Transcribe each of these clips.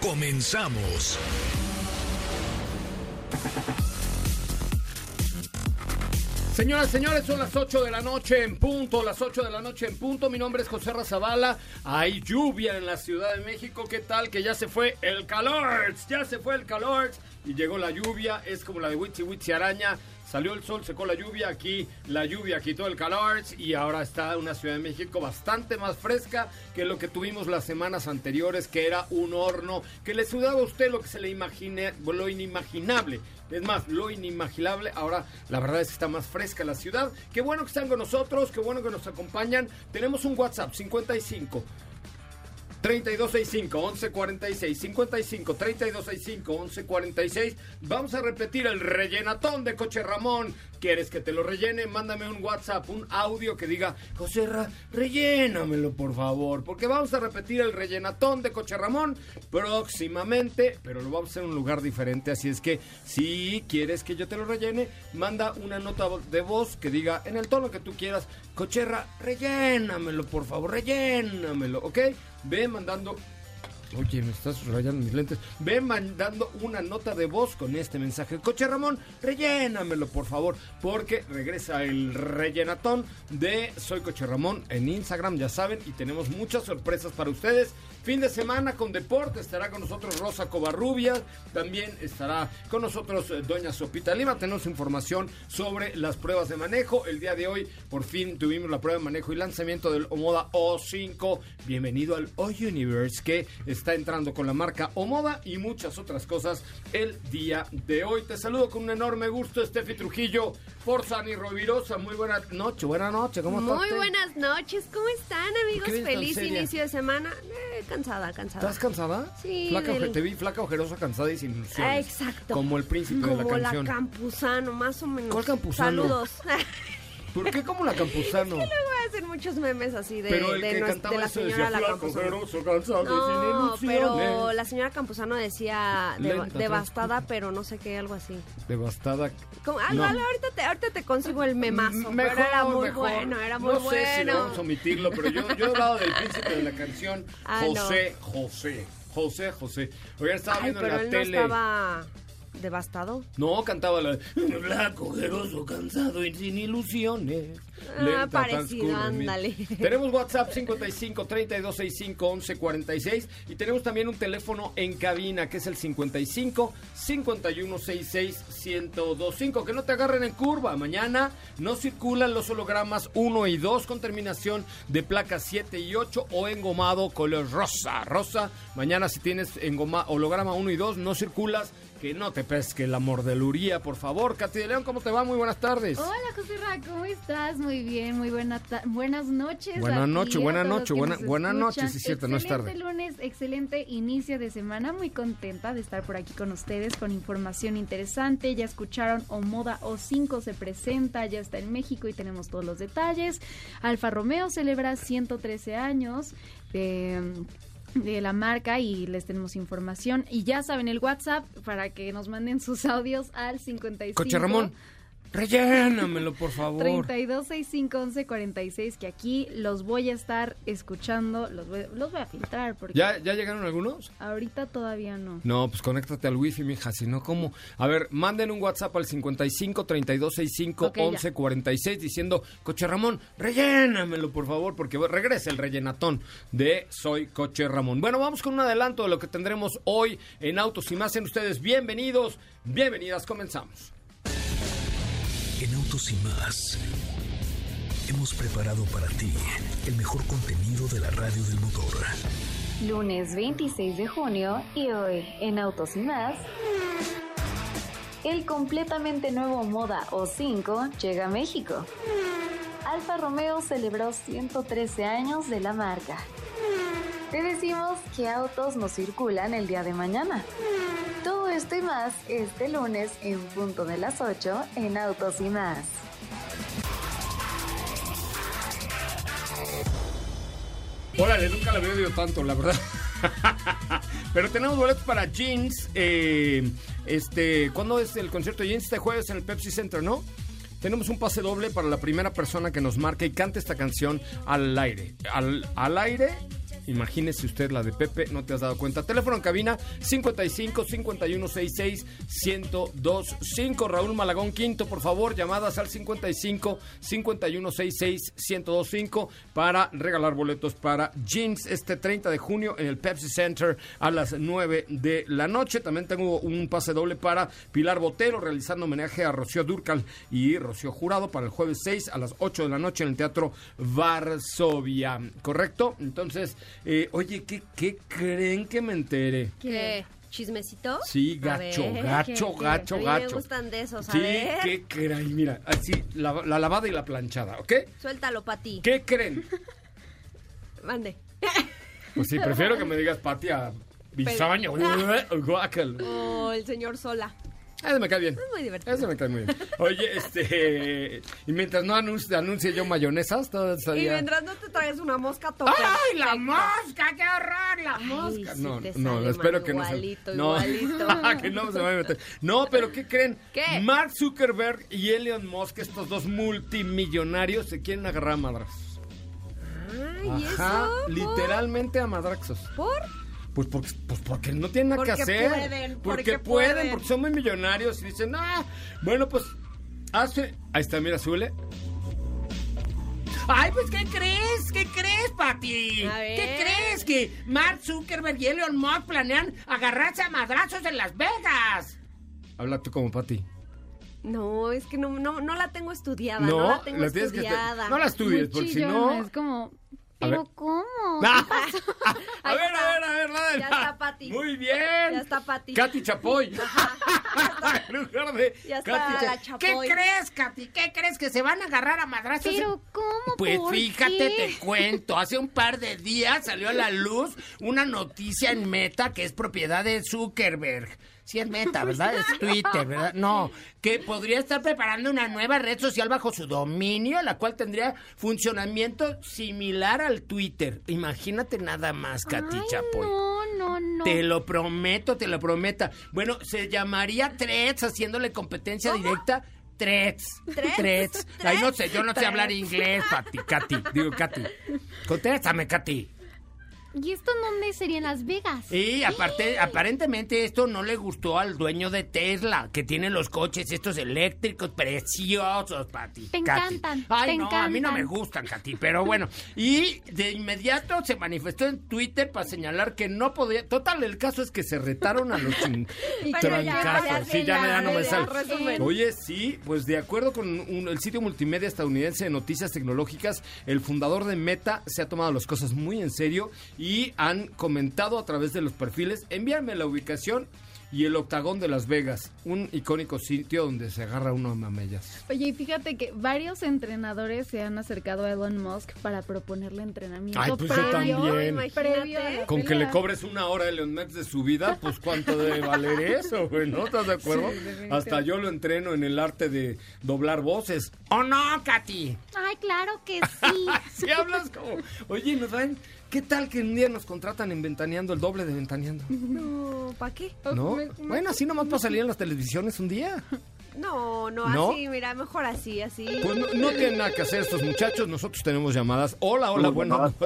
Comenzamos. Señoras, señores, son las 8 de la noche en punto, las 8 de la noche en punto. Mi nombre es José Razabala. Hay lluvia en la Ciudad de México. ¿Qué tal? Que ya se fue el calor. Ya se fue el calor. Y llegó la lluvia. Es como la de Witsi Witsi Araña. Salió el sol, secó la lluvia. Aquí la lluvia quitó el calor. Y ahora está una Ciudad de México bastante más fresca que lo que tuvimos las semanas anteriores, que era un horno. Que le sudaba a usted lo que se le imagine, lo inimaginable. Es más, lo inimaginable. Ahora, la verdad es que está más fresca la ciudad. Qué bueno que están con nosotros, qué bueno que nos acompañan. Tenemos un WhatsApp 55 3265 1146 55 3265 1146 Vamos a repetir el rellenatón de Coche Ramón. ¿Quieres que te lo rellene? Mándame un WhatsApp, un audio que diga, José Ra, rellénamelo por favor, porque vamos a repetir el rellenatón de Coche Ramón próximamente, pero lo vamos a hacer en un lugar diferente, así es que si quieres que yo te lo rellene, manda una nota de voz que diga en el tono que tú quieras, Cocherra, rellénamelo por favor, rellénamelo, ¿ok? Ve mandando Oye, me estás rayando mis lentes. Ve mandando una nota de voz con este mensaje. Coche Ramón, rellénamelo por favor, porque regresa el rellenatón de Soy Coche Ramón en Instagram, ya saben, y tenemos muchas sorpresas para ustedes. Fin de semana con deporte, estará con nosotros Rosa Covarrubia, también estará con nosotros eh, Doña Sopita Lima. Tenemos información sobre las pruebas de manejo. El día de hoy, por fin, tuvimos la prueba de manejo y lanzamiento del Omoda O5. Bienvenido al O Universe, que está entrando con la marca Omoda y muchas otras cosas el día de hoy. Te saludo con un enorme gusto, Steffi Trujillo, Forzani Rovirosa. Muy buena noche, buena noche, ¿cómo estás? Muy buenas noches, ¿cómo están amigos? Feliz inicio de semana. Eh, cansada, cansada. ¿Estás cansada? Sí. Flaca, del- Te vi flaca, ojerosa, cansada y sin ilusiones. Exacto. Como el príncipe Como de la canción. Campuzano, más o menos. ¿Cuál Campuzano? Saludos. ¿Por qué como la Campuzano? Voy a hacer muchos memes así de, pero el de, que de la señora decía la Campuzano. No, pero la señora Campuzano decía de- Lenta, devastada, pero no sé qué, algo así. Devastada. Como, algo, No. algo, ahorita, te, ahorita te consigo el memazo. M- pero era muy mejor. bueno, era muy no bueno. sé si vamos a omitirlo, pero yo, yo he hablado del príncipe de la canción Ah, no. José, José, José, José. Oigan, estaba Ay, viendo en pero la él no tele. estaba devastado. No, cantaba la Blanco, ojeroso, cansado y sin ilusiones. Ah, parecido, ándale. Tenemos WhatsApp 55 32 65 11 46 y tenemos también un teléfono en cabina que es el 55 51 66 1025. Que no te agarren en curva. Mañana no circulan los hologramas 1 y 2 con terminación de placas 7 y 8 o engomado color rosa. Rosa, mañana si tienes engoma, holograma 1 y 2 no circulas. Que no te pesque la mordeluría, por favor. Katy de León, ¿cómo te va? Muy buenas tardes. Hola José Ra, ¿cómo estás? Muy bien, muy buena buenas noches. Buena noche, buena noche, buena- buena noche, sí cierto, no es tarde. Excelente lunes, excelente inicio de semana, muy contenta de estar por aquí con ustedes con información interesante. Ya escucharon Omoda O5 se presenta, ya está en México y tenemos todos los detalles. Alfa Romeo celebra 113 años de de la marca y les tenemos información. Y ya saben el WhatsApp para que nos manden sus audios al 55 Coche Ramón, rellénamelo, por favor. 32651146 que aquí los voy a estar escuchando, los voy, los voy a filtrar porque ¿Ya, ¿Ya llegaron algunos? ahorita todavía no. No, pues conéctate al wifi, mija, si no, ¿cómo? A ver, manden un WhatsApp al 55 32 65 Ok, ya. 11 46 diciendo, Coche Ramón, rellénamelo, por favor, porque regresa el rellenatón de Soy Coche Ramón. Bueno, vamos con un adelanto de lo que tendremos hoy en Autos y Más. En ustedes, bienvenidos, bienvenidas, comenzamos. En Autos y más hemos preparado para ti el mejor contenido de la radio del motor. Lunes 26 de junio y hoy en Autos y más. El completamente nuevo Moda O5 llega a México. Alfa Romeo celebró 113 años de la marca. Te decimos qué autos no circulan el día de mañana. Todo esto y más este lunes en punto de las 8 en Autos y más. Órale, nunca la había oído tanto, la verdad. Pero tenemos boletos para Jeans. Eh, este, ¿Cuándo es el concierto de Jeans? Este jueves en el Pepsi Center, ¿no? Tenemos un pase doble para la primera persona que nos marque y cante esta canción al aire. Al, al aire Imagínese usted la de Pepe, no te has dado cuenta. Teléfono en cabina 55 5166 1025. Raúl Malagón Quinto, por favor, llamadas al 55 5166 1025 para regalar boletos para Jeans este 30 de junio en el Pepsi Center a las 9 de la noche. También tengo un pase doble para Pilar Botero realizando homenaje a Rocío Durcal y Rocío Jurado para el jueves 6 a las 8 de la noche en el Teatro Varsovia. ¿Correcto? Entonces, eh, oye, ¿qué, ¿qué creen que me entere? ¿Qué? ¿Chismecito? Sí, gacho, A ver, gacho, ¿qué, qué? gacho, A mí gacho. me gustan de esos, a Sí, ver. ¿qué creen? Mira, así, la, la lavada y la planchada, ¿ok? Suéltalo para ti. ¿Qué creen? Mande. Pues sí, prefiero que me digas patia bisaño. Guácalo. O el señor Sola. Ese me cae bien. Es muy divertido. Ese me cae muy bien. Oye, este. Y mientras no anuncie, anuncie yo mayonesas, todo Y mientras no te traigas una mosca, tope. ¡Ay, la mosca! ¡Qué horror! ¡La mosca! no, no, espero que no se. igualito, no, igualito. que no se vaya a meter. No, pero ¿qué creen? ¿Qué? Mark Zuckerberg y Elon Musk, estos dos multimillonarios, se quieren agarrar a ¿y Ajá, eso? Literalmente a madraxos. ¿Por? Pues porque, pues porque no tienen nada que hacer. pueden, porque, porque pueden, pueden. porque son muy millonarios y dicen, ah, bueno, pues hace. Ahí está, mira, súbele. Ay, pues, ¿qué crees? ¿Qué crees, Pati? ¿Qué crees? Que Mark Zuckerberg y Elon Musk planean agarrarse a madrazos en Las Vegas. Habla tú como Pati. No, es que no, no, no la tengo estudiada. No, la tengo la que estudiada. no la estudies, Muy porque si no. Es como. ¿Pero cómo? A ver, a ver, a ver, la Ya está Pati. Muy bien. Ya está Pati. Katy Chapoy. en lugar de Ya está Katy la Cha- ¿Qué Chapoy. crees, Katy? ¿Qué crees? ¿Que se van a agarrar a madrazos? ¿Pero cómo? Pues ¿Por fíjate, qué? te cuento, hace un par de días salió a la luz una noticia en Meta que es propiedad de Zuckerberg. Sí es Meta, ¿verdad? Es Twitter, ¿verdad? No, que podría estar preparando una nueva red social bajo su dominio, la cual tendría funcionamiento similar al Twitter. Imagínate nada más, Katy Chapoy. No, no, no. Te lo prometo, te lo prometa. Bueno, se llamaría Threads haciéndole competencia directa. Threads. ¿Threads? Ay, no sé, yo no sé hablar inglés, Pati, Katy. Digo, Katy. Contéstame, Katy. ¿Y esto en dónde sería? ¿En Las Vegas? Y aparte, aparentemente esto no le gustó al dueño de Tesla, que tiene los coches estos eléctricos preciosos, Pati. Te Katy. encantan, Ay, te no, a mí no me gustan, Katy, pero bueno. Y de inmediato se manifestó en Twitter para señalar que no podía. Total, el caso es que se retaron a los trancazos. Sí, ya, ya, ya no me sale. Oye, sí, pues de acuerdo con un- el sitio multimedia estadounidense de noticias tecnológicas, el fundador de Meta se ha tomado las cosas muy en serio y han comentado a través de los perfiles, envíame la ubicación y el octagón de Las Vegas, un icónico sitio donde se agarra uno a mamellas. Oye, y fíjate que varios entrenadores se han acercado a Elon Musk para proponerle entrenamiento Ay, pues yo también. Previo Con que le cobres una hora a Elon Musk de su vida, pues cuánto debe valer eso, güey, ¿no? ¿Estás de acuerdo? Sí. Hasta yo lo entreno en el arte de doblar voces. ¿O no, Katy? Ay, claro que sí. Si hablas como, oye, ¿nos saben qué tal que un día nos contratan en Ventaneando el doble de Ventaneando? No, ¿para qué? ¿No? Me- me- Bueno, así nomás para salir en las televisiones un día. No, no, ¿No? así, mira, mejor así, así. Pues no, no tienen nada que hacer estos muchachos, nosotros tenemos llamadas. Hola, hola, buenas noches.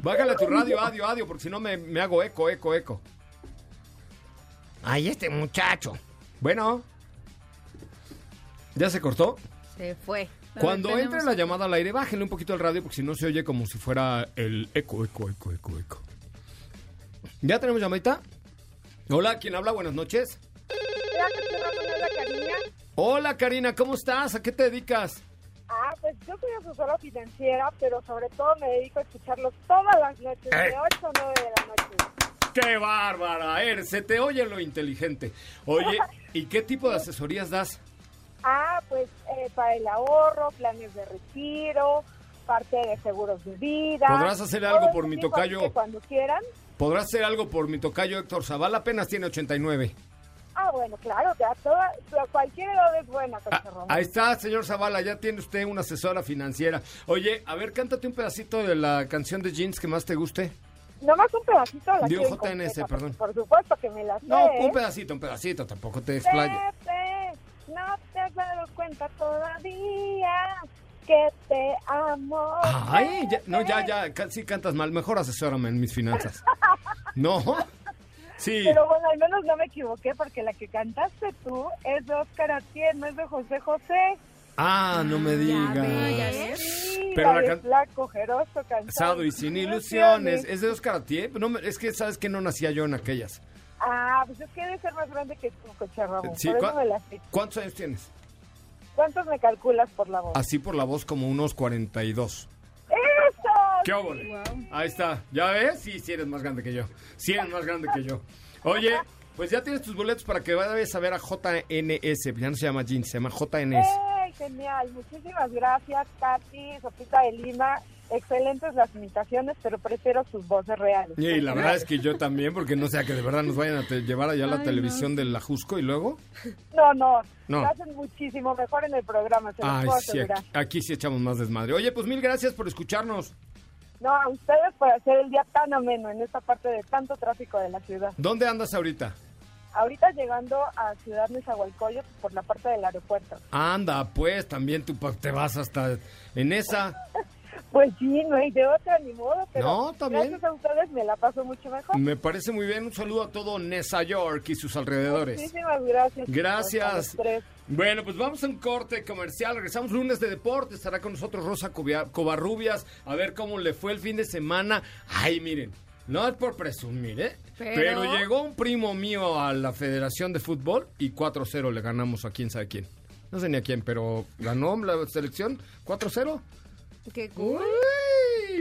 Bájale a tu radio, adio, adio, porque si no me, me hago eco, eco, eco. Ay, este muchacho. Bueno. ¿Ya se cortó? Se fue. Cuando ver, entre tenemos- la llamada al aire, bájenle un poquito el radio porque si no se oye como si fuera el eco, eco, eco, eco, eco. ¿Ya tenemos llamadita? Hola, ¿quién habla? Buenas noches. Hola, Karina, ¿cómo estás? ¿A qué te dedicas? Ah, pues yo soy asesora financiera, pero sobre todo me dedico a escucharlos todas las noches, Eh. de 8 a 9 de la noche. ¡Qué bárbara! eres! se te oye lo inteligente. Oye, ¿y qué tipo de asesorías das? Ah, pues eh, para el ahorro, planes de retiro, parte de seguros de vida. ¿Podrás hacer algo por mi tocayo? que Cuando quieran. ¿Podrás hacer algo por mi tocayo Héctor Zavala? Apenas tiene 89. Ah, bueno, claro, ya toda, cualquier edad es buena, Ah, ahí está, señor Zavala, ya tiene usted una asesora financiera. Oye, a ver, cántate un pedacito de la canción de Jeans que más te guste. Nomás un pedacito. La Digo JNS, completa, perdón. Por supuesto que me la sé. No, ¿eh? un pedacito, un pedacito, tampoco te explayes. No te has dado cuenta todavía que te amo. Ay, ya- no, ya, ya, sí cantas mal. Mejor asesórame en mis finanzas. No, sí. Pero bueno, al menos no me equivoqué porque la que cantaste tú es de Oscar Atienza, no es de José José. Ah, no me Ya digas. ves. Sí, Pero la can- flaco, jeroso, cansado. Y sin ilusiones. ¿Es de Oscar Atié? No, me- es que sabes que no nacía yo en aquellas. Ah, pues es que debe ser más grande que tú, Coche Ramón. Sí, por eso ¿cuá- me la sé. ¿Cuántos años tienes? ¿Cuántos me calculas por la voz? Así por la voz como unos 42. ¡Eso! ¿Qué óvole? Ahí está. ¿Ya ves? Sí, sí eres más grande que yo. Sí eres más grande que yo. Oye, pues ya tienes tus boletos para que vayas a ver a JNS. Ya no se llama Jean, se llama JNS. ¡Ey, genial! Muchísimas gracias, Katy, Sopita de Lima. Excelentes las imitaciones, pero prefiero sus voces reales. Y la verdad es que yo también, porque no sea que de verdad nos vayan a te- llevar allá a la Ay, televisión del Ajusco y luego. No, no, No. lo hacen muchísimo mejor en el programa, se Ay, puedo sí, aquí, aquí sí echamos más desmadre. Oye, pues mil gracias por escucharnos. No, a ustedes por hacer el día tan ameno en esta parte de tanto tráfico de la ciudad. ¿Dónde andas ahorita? Ahorita llegando a Ciudad Nezahualcóyotl por la parte del aeropuerto. Anda, pues también tú te vas hasta en esa. Pues sí, no hay de otra ni modo, pero No, bien. gracias a ustedes me la paso mucho mejor. Me parece muy bien. Un saludo a todo Nesa York y sus alrededores. Muchísimas gracias. Gracias. Bueno, pues vamos a un corte comercial. Regresamos lunes de deporte. Estará con nosotros Rosa Covarrubias. A ver cómo le fue el fin de semana. Ay, miren. No es por presumir, ¿eh? Pero, Pero- llegó un primo mío a la Federación de Fútbol y 4-0 le ganamos a quién sabe quién. No sé ni a quién, pero ganó la selección 4-0. Qué cool.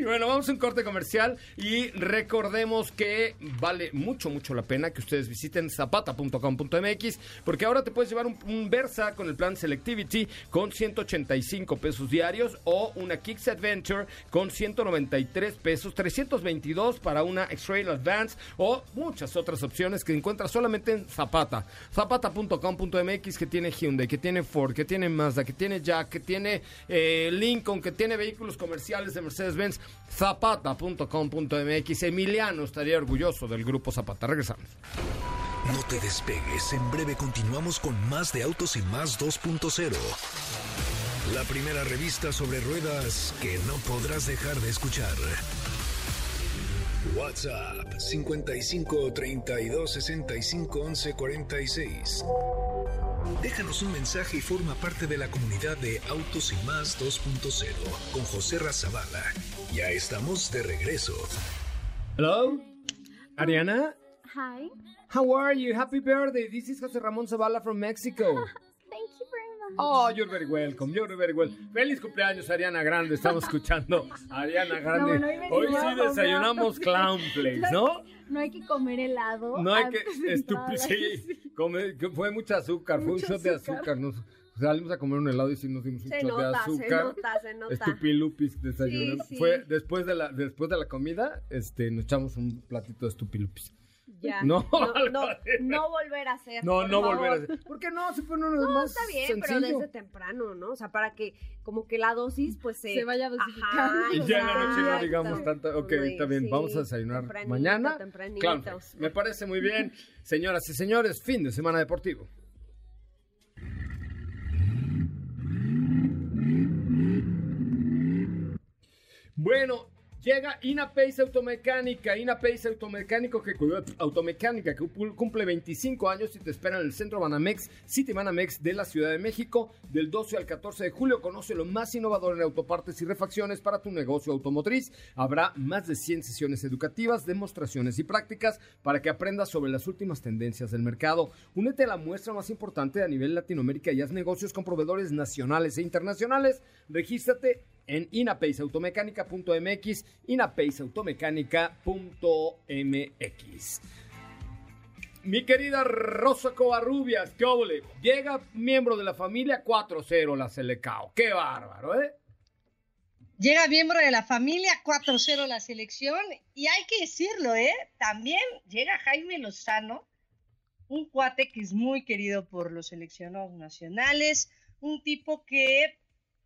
Bueno, vamos a un corte comercial y recordemos que vale mucho, mucho la pena que ustedes visiten zapata.com.mx porque ahora te puedes llevar un, un Versa con el plan Selectivity con 185 pesos diarios o una Kicks Adventure con 193 pesos, 322 para una X-Trail Advance o muchas otras opciones que encuentras solamente en Zapata. Zapata.com.mx que tiene Hyundai, que tiene Ford, que tiene Mazda, que tiene Jack, que tiene eh, Lincoln, que tiene vehículos comerciales de Mercedes-Benz. Zapata.com.mx. Emiliano estaría orgulloso del grupo Zapata. Regresamos. No te despegues, en breve continuamos con más de Autos y Más 2.0. La primera revista sobre ruedas que no podrás dejar de escuchar. WhatsApp 55 32 65 11 46. Déjanos un mensaje y forma parte de la comunidad de Autos y Más 2.0 con José Razabala. Ya estamos de regreso. Hello, Ariana. Hi. How are you? Happy birthday. This is José Ramón Zavala from Mexico. Oh, you're very welcome. You're very well. Feliz cumpleaños, Ariana Grande. Estamos escuchando a Ariana Grande. bueno, hoy sí desayunamos clown place, ¿no? No hay que comer helado. No hay que estúpido. Sí, come- fue mucho azúcar, fue un shot de azúcar. azúcar. Nos salimos a comer un helado y sí nos dimos un Se shot de nota, se azúcar. nota, se nota. Estupilupis desayunando. Sí, sí. Fue después de la después de la comida, este nos echamos un platito de estupilupis. Ya. No, no, no, volver a hacer. No, por no favor. volver a hacer. ¿Por qué no? Se pone uno No, más está bien, pero desde temprano, ¿no? O sea, para que como que la dosis pues se, Se vaya dosificando. Ajá, Y ya en la noche no digamos tanto. Ok, está bien. sí, Vamos a desayunar tempranito, mañana. tempranito. Clownflakes. Me parece muy bien. Señoras y señores, fin de semana deportivo. Bueno, llega Inapace Automecánica, Inapace Automecánico que Automecánica que cumple 25 años y te espera en el Centro Banamex, City Banamex de la Ciudad de México, del 12 al 14 de julio. Conoce lo más innovador en autopartes y refacciones para tu negocio automotriz. Habrá más de 100 sesiones educativas, demostraciones y prácticas para que aprendas sobre las últimas tendencias del mercado. Únete a la muestra más importante a nivel Latinoamérica y haz negocios con proveedores nacionales e internacionales. Regístrate en inapaceautomecánica.mx, inapaceautomecánica.mx. Mi querida Rosa Covarrubias, ¿qué óvole? Llega miembro de la familia 4-0 la Selecao. ¡Qué bárbaro, eh! Llega miembro de la familia, 4-0 la selección, y hay que decirlo, ¿eh? También llega Jaime Lozano, un cuate que es muy querido por los seleccionados nacionales, un tipo que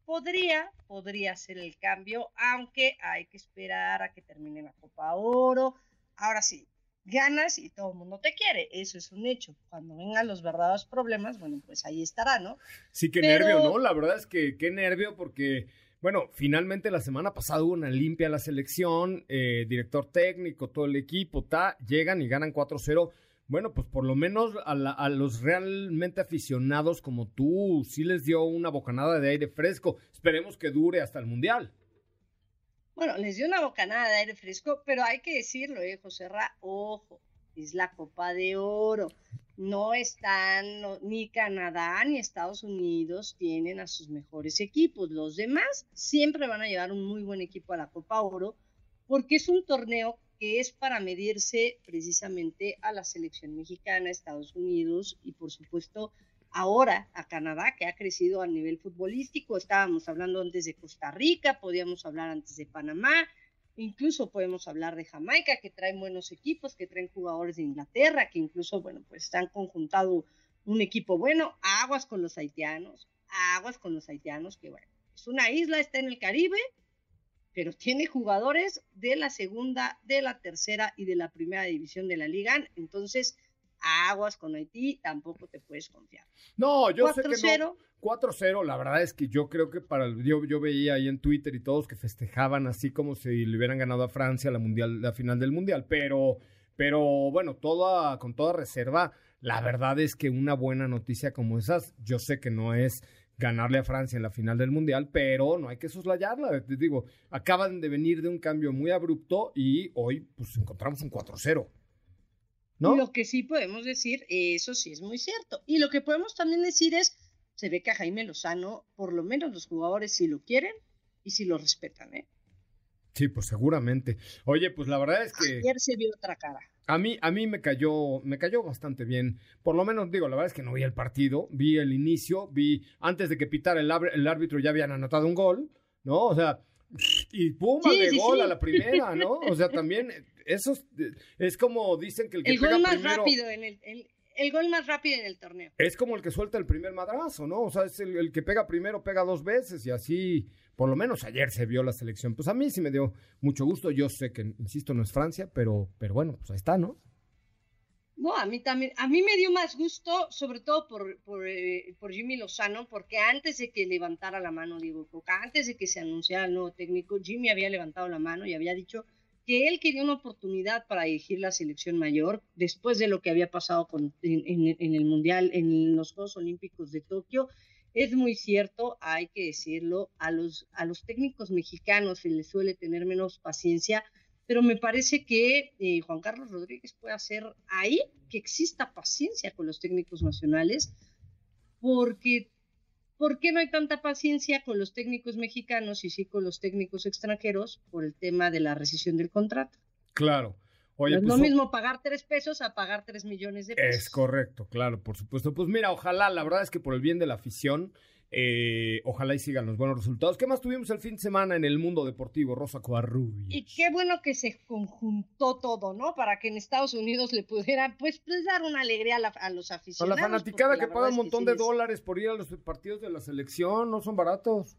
podría, podría hacer el cambio, aunque hay que esperar a que termine la Copa Oro. Ahora sí, ganas y todo el mundo te quiere, eso es un hecho. Cuando vengan los verdaderos problemas, bueno, pues ahí estará, ¿no? Sí, qué nervio, ¿no? La verdad es que qué nervio porque bueno, finalmente la semana pasada hubo una limpia a la selección, eh, director técnico, todo el equipo, ta, llegan y ganan 4-0. Bueno, pues por lo menos a, los realmente aficionados como tú, sí les dio una bocanada de aire fresco. Esperemos que dure hasta el Mundial. Bueno, les dio una bocanada de aire fresco, pero hay que decirlo, eh, José Ra, ojo, es la Copa de Oro no están, ni Canadá ni Estados Unidos tienen a sus mejores equipos. Los demás siempre van a llevar un muy buen equipo a la Copa Oro porque es un torneo que es para medirse precisamente a la selección mexicana, Estados Unidos y por supuesto ahora a Canadá, que ha crecido a nivel futbolístico. Estábamos hablando antes de Costa Rica, podíamos hablar antes de Panamá, Incluso podemos hablar de Jamaica, que traen buenos equipos, que traen jugadores de Inglaterra, que incluso, bueno, pues han conjuntado un equipo bueno. Aguas con los haitianos, aguas con los haitianos, que bueno, es una isla, está en el Caribe, pero tiene jugadores de la segunda, de la tercera y de la primera división de la liga. Entonces, aguas con Haití, tampoco te puedes confiar. No, yo sé que no. 4-0, la verdad es que yo creo que para el, yo, yo veía ahí en Twitter y todos que festejaban así como si le hubieran ganado a Francia la mundial, la final del mundial, pero, pero bueno, toda, con toda reserva, la verdad es que una buena noticia como esas, yo sé que no es ganarle a Francia en la final del mundial, pero no hay que soslayarla, te digo, acaban de venir de un cambio muy abrupto y hoy pues encontramos un 4-0. ¿No? Lo que sí podemos decir, eso sí es muy cierto. Y lo que podemos también decir es, se ve que a Jaime Lozano, por lo menos los jugadores sí lo quieren y sí lo respetan, ¿eh? Sí, pues seguramente. Oye, pues la verdad es que ayer se vio otra cara. A mí, a mí me cayó, me cayó bastante bien. Por lo menos digo, la verdad es que no vi el partido, vi el inicio, vi antes de que pitara el, el árbitro ya habían anotado un gol, ¿no? O sea, y puma de gol a la primera, ¿no? O sea, también eso es, como dicen que el que el gol más rápido en el, el gol más rápido en el torneo. Es como el que suelta el primer madrazo, ¿no? O sea, es el, que pega primero, pega dos veces y así, por lo menos ayer se vio la selección. Pues a mí sí me dio mucho gusto. Yo sé que, insisto, no es Francia, pero, pero bueno, pues ahí está, ¿no? No, a mí también, a mí me dio más gusto, sobre todo por, por, eh, por Jimmy Lozano, porque antes de que levantara la mano Diego Coca, antes de que se anunciara el nuevo técnico, Jimmy había levantado la mano y había dicho que él quería una oportunidad para dirigir la selección mayor después de lo que había pasado con, en, el Mundial, en los Juegos Olímpicos de Tokio. Es muy cierto, hay que decirlo, a los, a los técnicos mexicanos se les suele tener menos paciencia, pero me parece que eh, Juan Carlos Rodríguez puede hacer ahí que exista paciencia con los técnicos nacionales, porque ¿Por qué no hay tanta paciencia con los técnicos mexicanos y sí con los técnicos extranjeros por el tema de la rescisión del contrato? Claro. Oye, es lo pues, mismo pagar tres pesos a pagar tres millones de pesos. Es correcto, claro, por supuesto. Pues mira, ojalá, la verdad es que por el bien de la afición, eh, ojalá y sigan los buenos resultados. ¿Qué más tuvimos el fin de semana en el mundo deportivo, Rosa Covarrubias? Y qué bueno que se conjuntó todo, ¿no? Para que en Estados Unidos le pudieran, pues, pues dar una alegría a, los aficionados. A la fanaticada que paga un montón de dólares por ir a los partidos de la selección, no son baratos.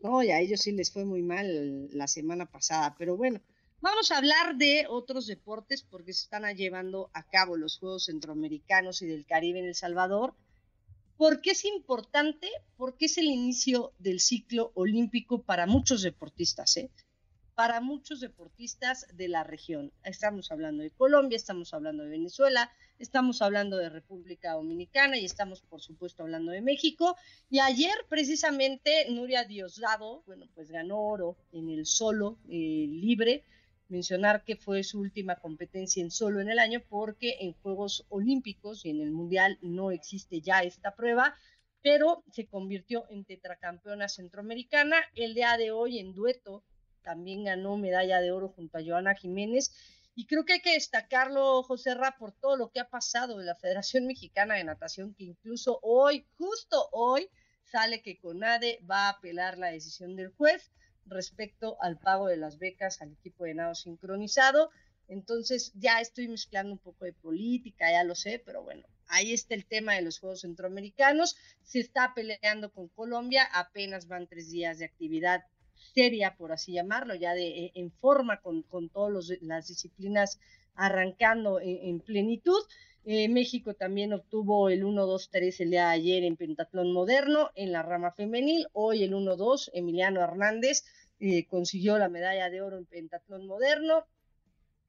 No, y a ellos sí les fue muy mal la semana pasada, pero bueno. Vamos a hablar de otros deportes porque se están llevando a cabo los Juegos Centroamericanos y del Caribe en El Salvador. ¿Por qué es importante? Porque es el inicio del ciclo olímpico para muchos deportistas, ¿eh? Para muchos deportistas de la región. Estamos hablando de Colombia, estamos hablando de Venezuela, estamos hablando de República Dominicana y estamos, por supuesto, hablando de México. Y ayer, precisamente, Nuria Diosdado, bueno, pues ganó oro en el solo eh, libre mencionar que fue su última competencia en solo en el año porque en Juegos Olímpicos y en el Mundial no existe ya esta prueba, pero se convirtió en tetracampeona centroamericana. El día de hoy en dueto también ganó medalla de oro junto a Joana Jiménez. Y creo que hay que destacarlo, José Ra, por todo lo que ha pasado de la Federación Mexicana de Natación, que incluso hoy, justo hoy, sale que CONADE va a apelar la decisión del juez respecto al pago de las becas al equipo de nado sincronizado. Entonces ya estoy mezclando un poco de política, ya lo sé, pero bueno, ahí está el tema de los Juegos Centroamericanos. Se está peleando con Colombia, apenas van tres días de actividad seria, por así llamarlo, ya de, eh, en forma con, con todas las disciplinas arrancando en, plenitud. Eh, México también obtuvo el 1-2-3 el día de ayer en pentatlón moderno en la rama femenil. Hoy el 1-2, Emiliano Hernández eh, consiguió la medalla de oro en pentatlón moderno.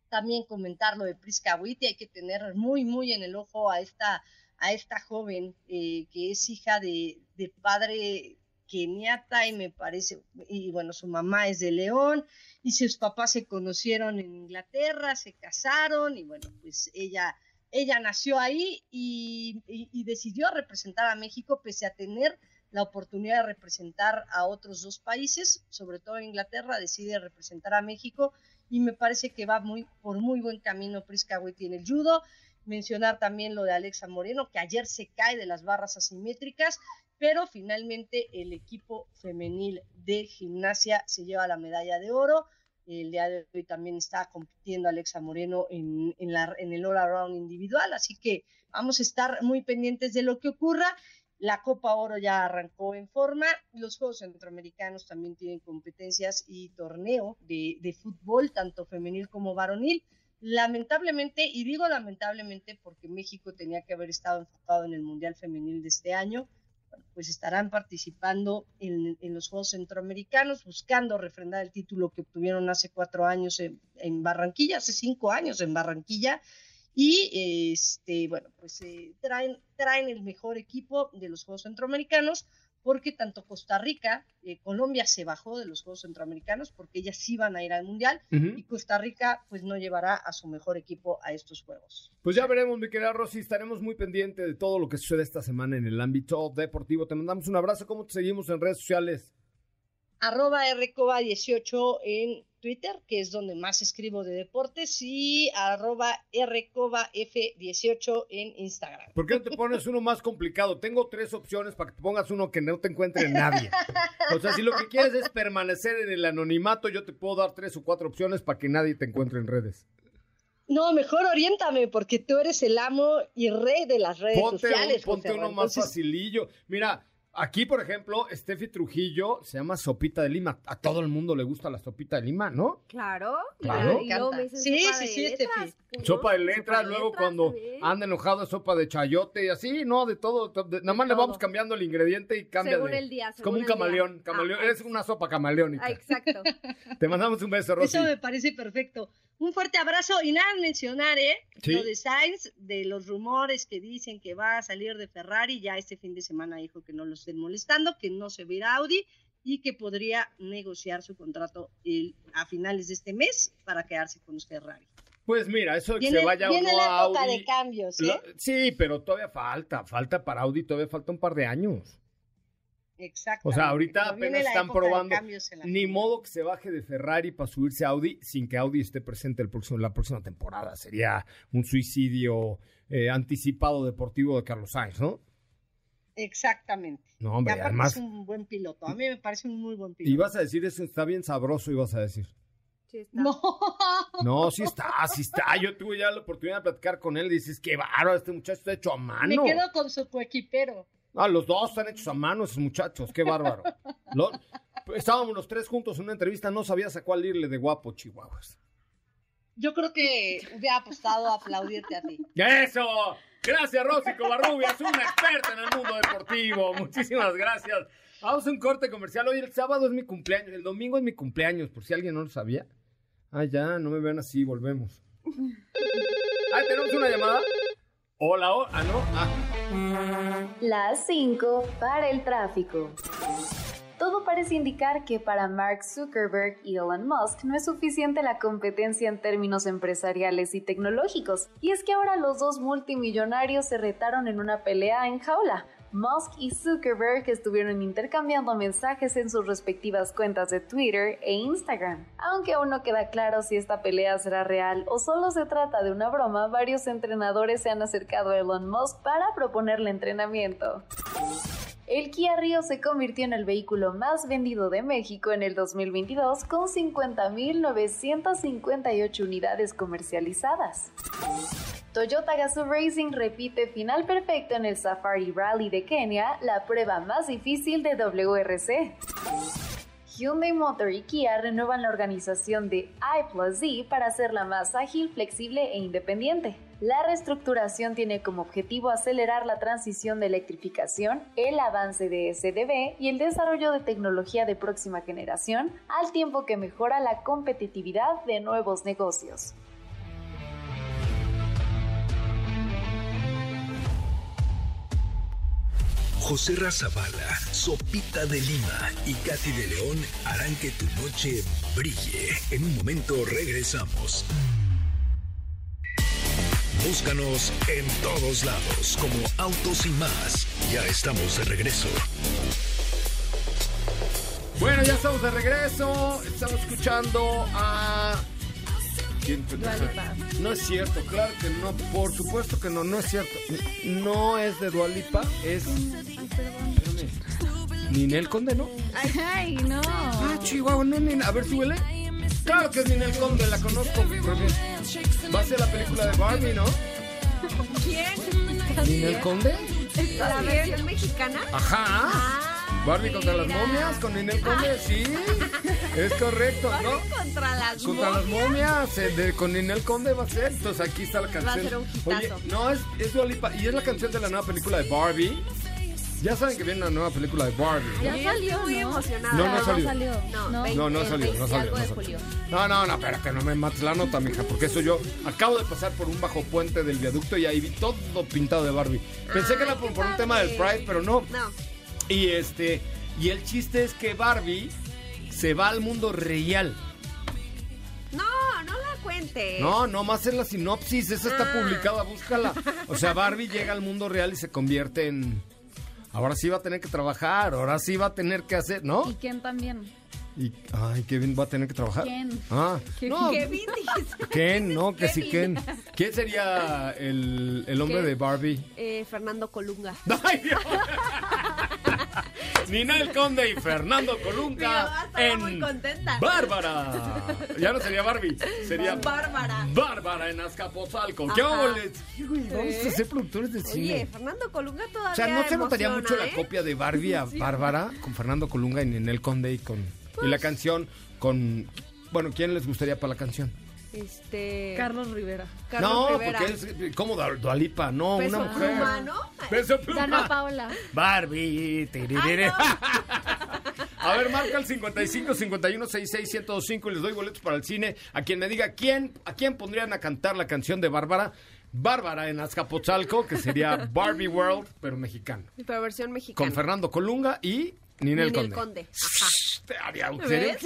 También comentar lo de Prisca hay que tener muy, muy en el ojo a esta, a esta joven que es hija de, de padre keniata y me parece, y bueno, su mamá es de León y sus papás se conocieron en Inglaterra, se casaron y bueno, pues ella, ella nació ahí y, decidió representar a México pese a tener la oportunidad de representar a otros dos países, sobre todo Inglaterra, decide representar a México y me parece que va muy, por muy buen camino Prisca Witty en el judo. Mencionar también lo de Alexa Moreno, que ayer se cae de las barras asimétricas pero finalmente el equipo femenil de gimnasia se lleva la medalla de oro. El día de hoy también está compitiendo Alexa Moreno en, la, en el All Around individual, así que vamos a estar muy pendientes de lo que ocurra. La Copa Oro ya arrancó en forma. Los Juegos Centroamericanos también tienen competencias y torneo de, de, fútbol, tanto femenil como varonil. Lamentablemente, y digo lamentablemente porque México tenía que haber estado enfocado en el Mundial Femenil de este año, pues estarán participando en, los Juegos Centroamericanos, buscando refrendar el título que obtuvieron hace cuatro años en, Barranquilla, hace cinco años en Barranquilla, y este, bueno, pues eh, traen, traen el mejor equipo de los Juegos Centroamericanos, porque tanto Costa Rica, eh, Colombia se bajó de los Juegos Centroamericanos porque ellas sí van a ir al Mundial y Costa Rica pues no llevará a su mejor equipo a estos Juegos. Pues ya veremos, mi querida Rosy, estaremos muy pendientes de todo lo que sucede esta semana en el ámbito deportivo. Te mandamos un abrazo, ¿cómo te seguimos en redes sociales? Arroba RCOVA18 en Twitter, que es donde más escribo de deportes, y arroba rcovaf18 en Instagram. ¿Por qué no te pones uno más complicado? Tengo tres opciones para que te pongas uno que no te encuentre nadie. O sea, si lo que quieres es permanecer en el anonimato, yo te puedo dar tres o cuatro opciones para que nadie te encuentre en redes. No, mejor oriéntame, porque tú eres el amo y rey de las redes sociales. ponte uno más facilillo. Mira, Aquí, por ejemplo, Steffi Trujillo se llama Sopita de Lima. A todo el mundo le gusta la sopita de Lima, ¿no? Claro, claro. sí, sí, sí, Steffi. Sopa de letras, luego cuando anda enojado sopa de chayote y así, no, de todo. nada más le vamos cambiando el ingrediente y cambia según el día, como un camaleón. camaleón ah, Eres una sopa camaleónica. Ah, exacto. Te mandamos un beso, Rosy. Eso me parece perfecto. Un fuerte abrazo y nada mencionar, ¿eh? Lo de Sainz, de los rumores que dicen que va a salir de Ferrari, ya este fin de semana dijo que no lo estén molestando, que no se verá Audi y que podría negociar su contrato a finales de este mes para quedarse con Ferrari. Pues mira, eso que se vaya viene la época Audi, de cambios, ¿eh? sí, pero todavía falta, falta para Audi, todavía falta un par de años. Exacto. O sea, ahorita apenas están probando. Ni modo que se baje de Ferrari para subirse a Audi sin que Audi esté presente el próximo, la próxima temporada. Sería un suicidio eh, anticipado deportivo de Carlos Sainz, ¿no? Exactamente. No, hombre, además. Es un buen piloto. A mí me parece un muy buen piloto. Y vas a decir eso, está bien sabroso, y vas a decir. Sí está. No. No, sí está, sí está. Yo tuve ya la oportunidad de platicar con él. Dices, qué bárbaro, este muchacho está hecho a mano. Me quedo con su coequipero. Ah, los dos están hechos a mano esos muchachos, qué bárbaro. estábamos los tres juntos en una entrevista, no sabías a cuál irle de guapo, Chihuahuas. Yo creo que hubiera apostado a aplaudirte a ti. ¡Eso! Gracias, Rosy Covarrubias, una experta en el mundo deportivo. Muchísimas gracias. Vamos a un corte comercial. Hoy el sábado es mi cumpleaños, el domingo es mi cumpleaños, por si alguien no lo sabía. Ah, ya, no me vean así, volvemos. Ah, ¿tenemos una llamada? Hola, hola, ah, no, ah. Las 5 para el tráfico. Todo parece indicar que para Mark Zuckerberg y Elon Musk no es suficiente la competencia en términos empresariales y tecnológicos, y es que ahora los dos multimillonarios se retaron en una pelea en jaula, Musk y Zuckerberg estuvieron intercambiando mensajes en sus respectivas cuentas de Twitter e Instagram. Aunque aún no queda claro si esta pelea será real o solo se trata de una broma, varios entrenadores se han acercado a Elon Musk para proponerle entrenamiento. El Kia Rio se convirtió en el vehículo más vendido de México en el 2022 con 50.958 unidades comercializadas. Toyota Gazoo Racing repite final perfecto en el Safari Rally de Kenia, la prueba más difícil de WRC. Hyundai Motor y Kia renuevan la organización de I Plus Z para hacerla más ágil, flexible e independiente. La reestructuración tiene como objetivo acelerar la transición de electrificación, el avance de SDV y el desarrollo de tecnología de próxima generación, al tiempo que mejora la competitividad de nuevos negocios. José Razabala, Sopita de Lima y Katy de León harán que tu noche brille. En un momento regresamos. Búscanos en todos lados como Autos y más. Ya estamos de regreso. Bueno, ya estamos de regreso. Estamos escuchando a. ¿Quién fue? No es cierto, claro que no, por supuesto que no, no es cierto. No es de Dualipa, es. Ninel Conde, ¿no? Ay, no. Ah, Chihuahua, no, Ninel. A ver, súbele. Claro que es Ninel Conde, la conozco. Va a ser la película de Barbie, ¿no? ¿Quién? ¿Ninel Conde? ¿La versión mexicana? Ajá. Ah, Barbie contra las momias con Ninel Conde, sí. Es correcto, ¿no? Barbie contra las Contra las momias. eh, de, con Ninel Conde va a ser. Entonces aquí está la canción. ser un hitazo. Oye, no, es, es Dua Lipa, y es la canción de la nueva película de Barbie. Ya saben que viene una nueva película de Barbie. ¿no? Ya salió muy ¿no? emocionada. No, no No salió. No, No. veinte- No, no salió, no 20 salió. No, salió. no, no, no, espérate, no me mates la nota, mija, porque eso yo acabo de pasar por un bajo puente del viaducto y ahí vi todo pintado de Barbie. Pensé que era por, un tema del. Pride, pero no. No. Y este, y el chiste es que Barbie se va al mundo real. No, no la cuentes. No, no más en la sinopsis, esa está Ah. publicada, búscala. O sea, Barbie llega al mundo real y se convierte en. Ahora sí va a tener que trabajar, ahora sí va a tener que hacer, ¿no? Y Ken también. Y, ay, Kevin va a tener que trabajar. Ken. Ah, no, Kevin. Ken, no, que sí, Ken. Kevin. ¿Quién sería el, el hombre Ken. de Barbie? Eh, Fernando Colunga. Ay, Dios. Ninel Conde y Fernando Colunga en muy contenta. Bárbara. Ya no sería Barbie, sería Bárbara. Bárbara en Azcapotzalco. ¿Qué Ajá. Sí, güey, Vamos a ser productores de Oye, cine. Fernando Colunga todavía O sea, ¿no se notaría mucho la ¿eh? copia de Barbie a Bárbara con Fernando Colunga y Ninel Conde y con y la canción con bueno, ¿quién les gustaría para la canción? Este... Carlos Rivera. Carlos no, Rivera. porque es como Dua- Dualipa, no, Peso una mujer. Pluma, ¿no? Peso Pluma. Dana Paula. Barbie. tiririre. Ay, A ver, marca el 55 51 66 1025 y les doy boletos para el cine. A quien me diga quién, a quién pondrían a cantar la canción de Bárbara. Bárbara en Azcapotzalco, que sería Barbie World, pero mexicano. Pero versión mexicana. Con Fernando Colunga y Ninel, Ninel Conde. Conde. Sería un bien.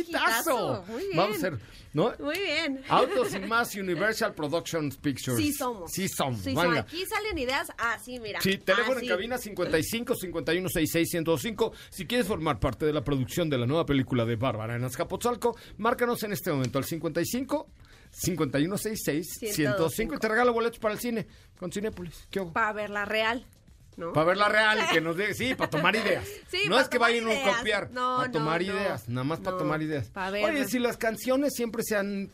Vamos a hacer, ¿no? Muy bien. Autos y más Universal Productions Pictures. Sí somos. Sí somos. Sí. Aquí salen ideas así, mira. Sí, teléfono Así. en cabina 55 51 66 1025. Si quieres formar parte de la producción de la nueva película de Bárbara en Azcapotzalco, márcanos en este momento al 55 51 66 1025 y te regalo boletos para el cine con Cinépolis. ¿Qué hago? Para verla real, ¿no? Para ver la real que nos diga, sí, para tomar ideas. Sí, no es que vayan a copiar, No, para tomar no. ideas, nada más para tomar ideas. pa' ver. Oye, si las canciones siempre se han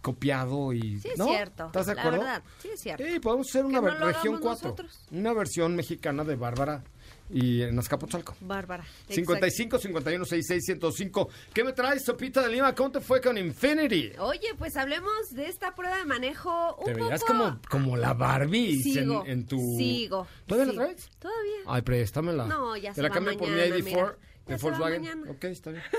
copiado y Sí, es ¿no? cierto. ¿Estás de la acuerdo? verdad, sí es cierto. Sí, podemos hacer una ver- región hagamos 4. nosotros. Una versión mexicana de Bárbara y en Azcapotzalco. Bárbara. 55 51 66 105. ¿Qué me traes, Sopita de Lima? ¿Cómo te fue con Infinity? Oye, pues hablemos de esta prueba de manejo un Te veías poco... como, como la Barbie Sigo, en, en tu... sigo. ¿Todavía sí. la traes? Todavía. Ay, préstamela. No, ya Te se la va cambio por mi mañana, ID4 mira. de Volkswagen. mañana. Ok, está bien.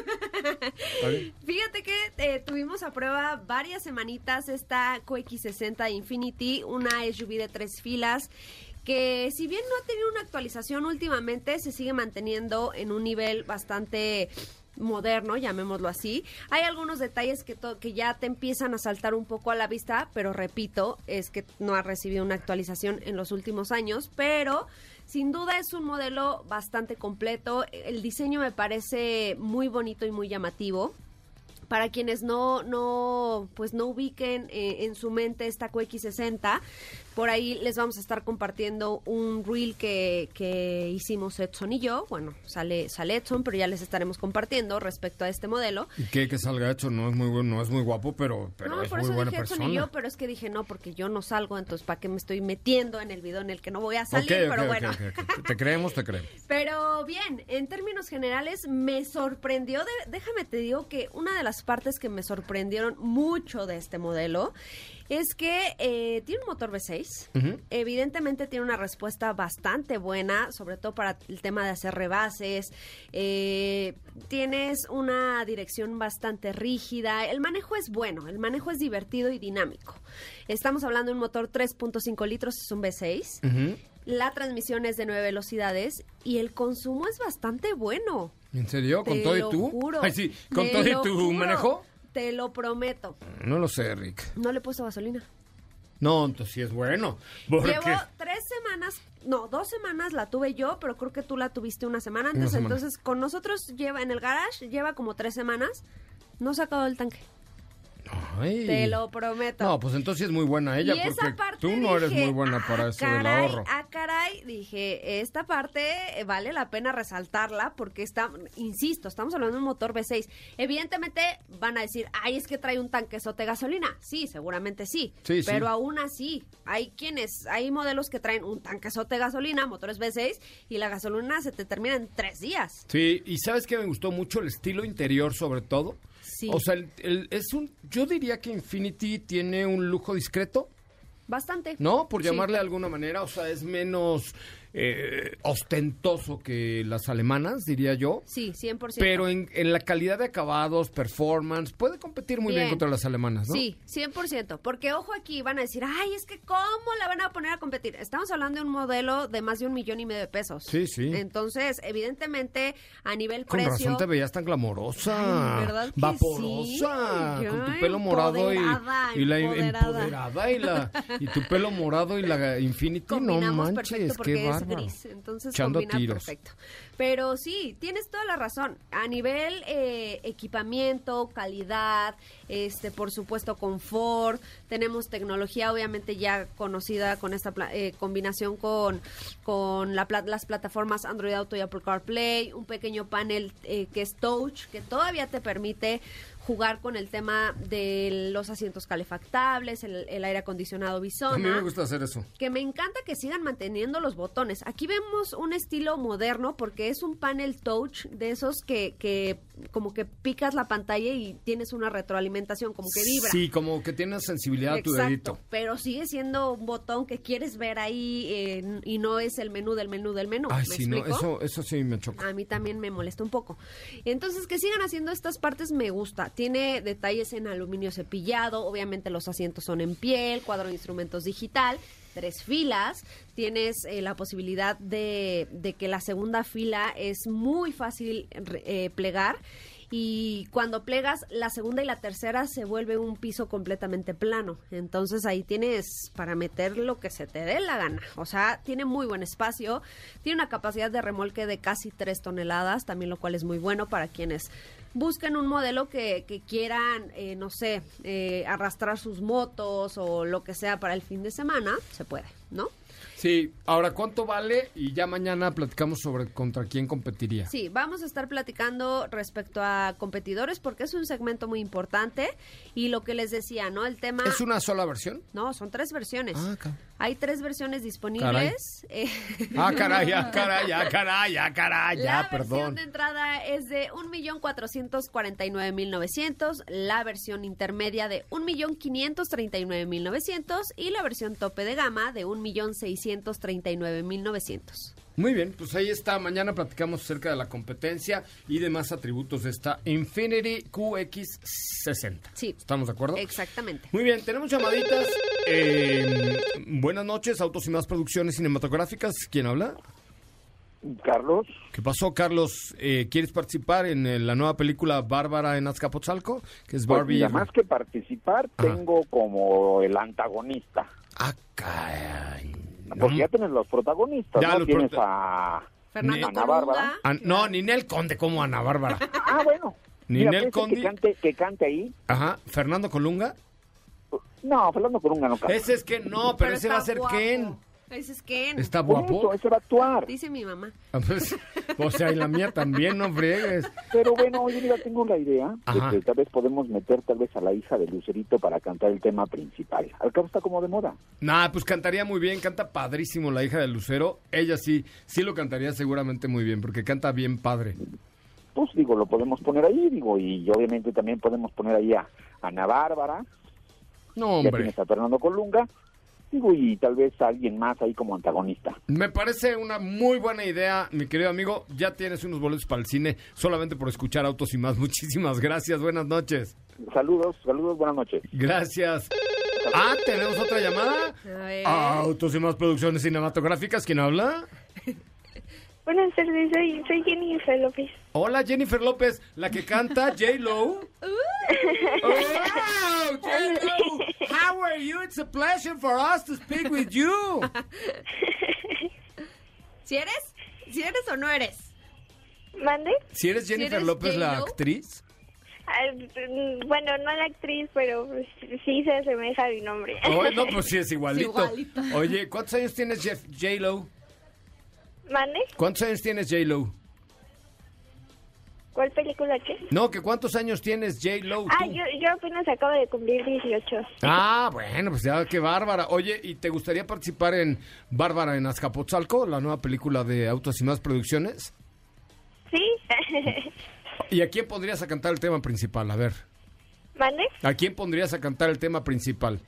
Está bien. Fíjate que eh, tuvimos a prueba varias semanitas esta QX60 Infinity, una SUV de tres filas que si bien no ha tenido una actualización últimamente, se sigue manteniendo en un nivel bastante moderno, llamémoslo así. Hay algunos detalles que, que ya te empiezan a saltar un poco a la vista, pero repito, es que no ha recibido una actualización en los últimos años, pero sin duda es un modelo bastante completo. El diseño me parece muy bonito y muy llamativo. Para quienes no, no, pues no ubiquen eh, en su mente esta QX60, Por ahí les vamos a estar compartiendo un reel que, que hicimos Edson y yo. Bueno, sale, sale Edson, pero ya les estaremos compartiendo respecto a este modelo. Y que, que salga hecho, no es muy bueno, no es muy guapo, pero, pero no, es por muy eso buena dije Edson persona. y yo, pero es que dije no, porque yo no salgo, entonces ¿para qué me estoy metiendo en el video en el que no voy a salir? Ok, ok, pero ok, bueno. ok, ok. Te creemos, te creemos. Pero bien, en términos generales me sorprendió, de- déjame te digo que una de las partes que me sorprendieron mucho de este modelo es que eh, tiene un motor V6, Ujú. evidentemente tiene una respuesta bastante buena, sobre todo para el tema de hacer rebases, eh, tienes una dirección bastante rígida, el manejo es bueno, el manejo es divertido y dinámico. Estamos hablando de un motor 3.5 litros, es un V6. Ujú. La transmisión es de nueve velocidades y el consumo es bastante bueno. ¿En serio? ¿Con todo y tú? juro. Ay, sí, ¿con todo y juro. manejo? Te lo prometo. No lo sé, Rick. No le he puesto gasolina. No, entonces sí es bueno. Porque... Llevo tres semanas, no, dos semanas la tuve yo, pero creo que tú la tuviste una semana antes. Una semana. Entonces, con nosotros lleva en el garage, lleva como tres semanas. No se ha acabado el tanque. Ay. Te lo prometo. No, pues entonces sí es muy buena ella, y esa porque parte tú no eres muy buena para "Ah, eso del ahorro. Ah, caray, dije, esta parte eh, vale la pena resaltarla porque está, insisto, estamos hablando de un motor V6. Evidentemente van a decir, ay, es que trae un tanquezote de gasolina. Sí, seguramente sí. Sí, sí. pero aún así, hay quienes, hay modelos que traen un tanquezote de gasolina, motores V6, y la gasolina se te termina en tres días. Sí, y ¿sabes qué me gustó mucho? El estilo interior sobre todo. Sí. O sea, el- el- es un, yo diría que Infinity tiene un lujo discreto, Bastante. ¿no? Por Sí. llamarle de alguna manera, o sea, es menos eh, ostentoso que las alemanas, diría yo. Sí, 100%. Pero en, en la calidad de acabados, performance, puede competir muy bien, Bien. contra las alemanas, ¿no? Sí, 100%. Porque ojo aquí, van a decir, ay, es que ¿cómo la van a poner a competir? Estamos hablando de un modelo de más de un millón y medio de pesos. Sí, sí. Entonces, evidentemente, a nivel Con precio... razón te veías tan glamorosa, Ay, ¿verdad que vaporosa, sí? con tu pelo morado y, la empoderada. empoderada y la y tu pelo morado y la Infinity, no manches, qué es gris, entonces Echando combina tiros. perfecto. Pero sí, tienes toda la razón. A nivel eh, equipamiento, calidad, este, por supuesto confort, tenemos tecnología obviamente ya conocida con esta eh, combinación con con la pla- las plataformas Android Auto y Apple CarPlay, un pequeño panel eh, que es touch que todavía te permite jugar con el tema de los asientos calefactables, el, el aire acondicionado A mí Bisona me gusta hacer eso. que me encanta que sigan manteniendo los botones. Aquí vemos un estilo moderno porque es un panel touch de esos que, que como que picas la pantalla y tienes una retroalimentación, como que vibra. Sí, como que tienes sensibilidad a tu Exacto, dedito. pero sigue siendo un botón que quieres ver ahí eh, y no es el menú del menú del menú. Ay, ¿Me sí, no, eso eso sí me choca. A mí también me molesta un poco. Entonces, que sigan haciendo estas partes me gusta. Tiene detalles en aluminio cepillado, obviamente los asientos son en piel, cuadro de instrumentos digital, tres filas. Tienes eh, la posibilidad de, que la segunda fila es muy fácil eh, plegar. Y cuando plegas la segunda y la tercera se vuelve un piso completamente plano. Entonces ahí tienes para meter lo que se te dé la gana. O sea, tiene muy buen espacio. Tiene una capacidad de remolque de casi 3 toneladas, también lo cual es muy bueno para quienes busquen un modelo que, que quieran, eh, no sé, eh, arrastrar sus motos o lo que sea para el fin de semana. Se puede, ¿no? Sí, ahora cuánto vale y ya mañana platicamos sobre contra quién competiría. Sí, vamos a estar platicando respecto a competidores porque es un segmento muy importante y lo que les decía, ¿no? El tema... ¿Es una sola versión? No, son tres versiones. Ah, ca- Hay tres versiones disponibles. Eh, Ah, caray, ah, caray, ah, caray, ah, caray, la ya, versión perdón. de entrada es de 1.449.900, la versión intermedia de 1.539.900 y la versión tope de gama de 1.639.900. Muy bien, pues ahí está. Mañana platicamos acerca de la competencia y demás atributos de esta Infinity QX60. Sí. ¿Estamos de acuerdo? Exactamente. Muy bien, tenemos llamaditas. Eh, buenas noches, Autos y más producciones cinematográficas. ¿Quién habla? Carlos, ¿Qué pasó, Carlos? Eh, ¿Quieres participar en eh, la nueva película Bárbara en Azcapotzalco? Que es pues Barbie. mira, más que participar, Ajá. tengo como el antagonista. Ah, caray. Porque ya tienes los protagonistas, Ya ¿no? los Tienes prota- a... Fernando Ana. Bárbara. Ah, no, Ninel Conde como Ana Bárbara. Ah, bueno. Ninel Mira, Conde. que cante, que cante ahí. Ajá, Fernando Colunga. No, Fernando Colunga no canta. Ese es que no, pero, ese está va a ser guapo. Ken. Ese es Ken. Está Por guapo. eso, ese va a actuar. Dice mi mamá. Ah, pues, o sea, y la mía también, no friegues. Pero bueno, oye, mira, tengo la idea Ajá. de que tal vez podemos meter tal vez a la hija de Lucerito para cantar el tema principal. Al cabo está como de moda. Nah, pues cantaría muy bien, canta padrísimo la hija de Lucero. Ella sí, sí lo cantaría seguramente muy bien, porque canta bien padre. Pues digo, lo podemos poner ahí, digo, y obviamente también podemos poner ahí a Ana Bárbara, No, ya hombre. tienes a Fernando Colunga, digo, y tal vez alguien más ahí como antagonista. Me parece una muy buena idea, mi querido amigo. Ya tienes unos boletos para el cine solamente por escuchar Autos y más. Muchísimas gracias, buenas noches. Saludos, saludos, buenas noches. Gracias. Ah, tenemos otra llamada. A ver. Autos y más producciones cinematográficas. ¿Quién habla? Buenas tardes, soy, soy Jennifer López. Hola, Jennifer López, la que canta J-Lo. Oh, J-Lo, how are you? It's a pleasure for us to speak with you. ¿Si eres? ¿Si eres o no eres? ¿Mande? Si eres Jennifer eres López, la J.Lo? actriz. Ah, mm, bueno, no la actriz, pero pues, sí se asemeja a mi nombre. Oh, no, pues sí, es igualito. igualito. Oye, ¿cuántos años tienes Jeff J-Lo? ¿Mande? ¿Cuántos años tienes J-Lo? ¿Cuál película qué? No, que ¿cuántos años tienes J-Lo? Ah, tú? yo, yo apenas acabo de cumplir 18. Ah, bueno, pues ya, qué bárbara. Oye, ¿y te gustaría participar en Bárbara en Azcapotzalco, la nueva película de Autos y Más Producciones? ¿Sí? ¿Y a quién pondrías a cantar el tema principal? A ver, ¿Mande? ¿a quién pondrías a cantar el tema principal?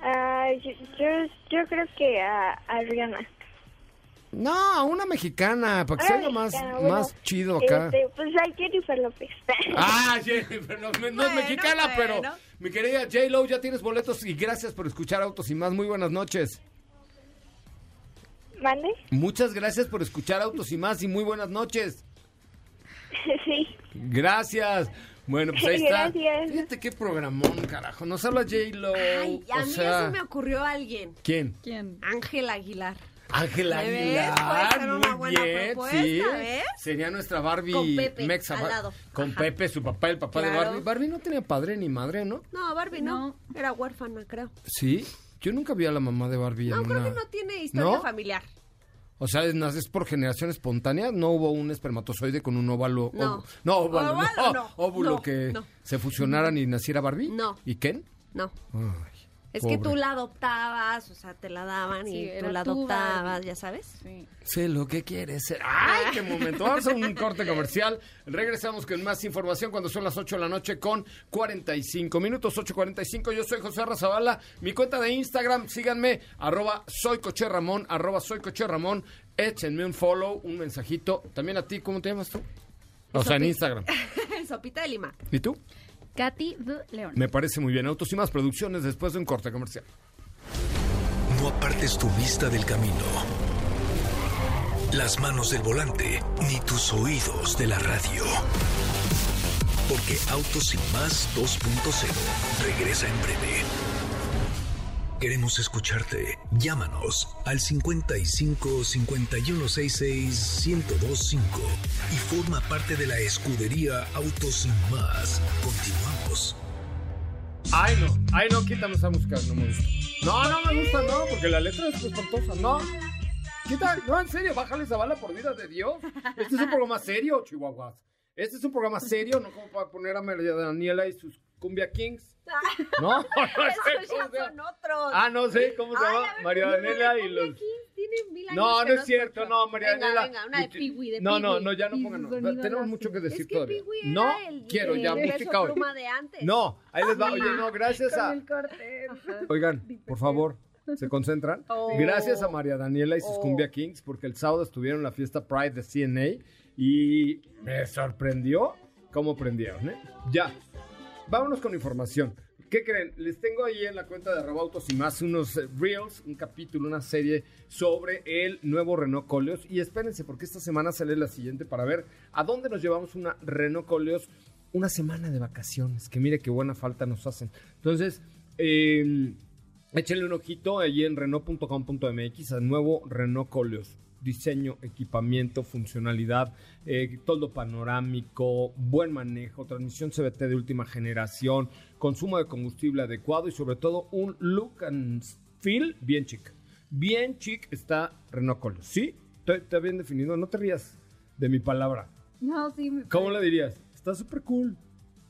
Ah, yo, yo, yo creo que a, a Rihanna. No, una mexicana, para que salga más, bueno, más chido acá. Este, pues a Jennifer López. Ah, Jennifer, no, no es Bueno, mexicana, pero mi querida J-Lo, ya tienes boletos y gracias por escuchar Autos y Más. Muy buenas noches. ¿Mande? Muchas gracias por escuchar Autos y Más y muy buenas noches. sí. Gracias. Bueno, pues ahí está. Gracias. Fíjate qué programón, carajo. Nos habla J-Lo. Ay, a o mí sea, ya se me ocurrió alguien. ¿Quién? ¿Quién? Ángel Aguilar. Ángela. Aguilar. Ser una muy buena bien, propuesta, sí. ¿ves? Sería nuestra Barbie Con Pepe, Mexa. al lado. Con Ajá. Pepe, su papá, el papá de Claro. Barbie. Barbie no tenía padre ni madre, ¿no? No, Barbie no. No. Era huérfana, creo. Sí. Yo nunca vi a la mamá de Barbie No, en creo una... que no tiene historia ¿No? familiar. O sea, ¿es, es por generación espontánea? ¿No hubo un espermatozoide con un óvalo? No. óvulo- no, óvalo, Óvalo, no, no. óvulo No, que no. se fusionaran y naciera Barbie. No. ¿Y Ken? No. Ay, Es que tú la adoptabas, o sea, te la daban Sí, y tú la adoptabas, ya sabes. Sí. Sé lo que quieres ser. ¡Ay, qué momento! Vamos a un corte comercial. Regresamos con más información cuando son las 8 de la noche con 45 minutos. 8.45. Yo soy José Razabala. Mi cuenta de Instagram, síganme, arroba soy Coche Ramón, arroba soy Coche Ramón. Échenme un follow, un mensajito. También a ti, ¿cómo te llamas tú? O sea, en Instagram. Sopita de lima. ¿Y tú? Katy de León. Me parece muy bien. Autos y más producciones después de un corte comercial. No apartes tu vista del camino, las manos del volante, ni tus oídos de la radio. Porque Autos y más 2.0 regresa en breve. Queremos escucharte. Llámanos al 55 5166 1025 y forma parte de la escudería Autos y más. Continuamos. Ay, no. Ay, no, quítame esa música. No me gusta. No, no me gusta, no, porque la letra es espantosa. No. Quita, no, en serio, bájale esa bala por vida de Dios. Este es un programa serio, chihuahuas. Este es un programa serio, no como para poner a María Daniela y sus Cumbia Kings. No, no, sé Esos ya son otros. Ah, no sé cómo se llama. María Daniela y los. No, no es cierto, no, María Daniela. una de Piwi, de No, no, no, ya no pongan. Tenemos mucho que decir todavía. No, quiero ya música hoy. No, ahí les va. Oye, no, gracias a. Oigan, por favor, ¿se concentran? Oh. Gracias a María Daniela y sus Oh. Cumbia Kings, porque el sábado estuvieron en la fiesta Pride de CNA y me sorprendió cómo prendieron, ¿eh? Ya, vámonos con información. ¿Qué creen? Les tengo ahí en la cuenta de Arrobautos y más unos eh, reels, un capítulo, una serie sobre el nuevo Renault Coleos. Y espérense, porque esta semana sale la siguiente para ver a dónde nos llevamos una Renault Coleos una semana de vacaciones. Que mire qué buena falta nos hacen. Entonces, eh, Échenle un ojito allí en Renault.com.mx al nuevo Renault Coleos. Diseño, equipamiento, funcionalidad, eh, todo panorámico, buen manejo, transmisión CBT de última generación, consumo de combustible adecuado y sobre todo un look and feel bien chic. Bien chic está Renault Coleos. ¿Sí? Está, bien definido. No te rías de mi palabra. No, sí. Me ¿Cómo le dirías? Está súper cool.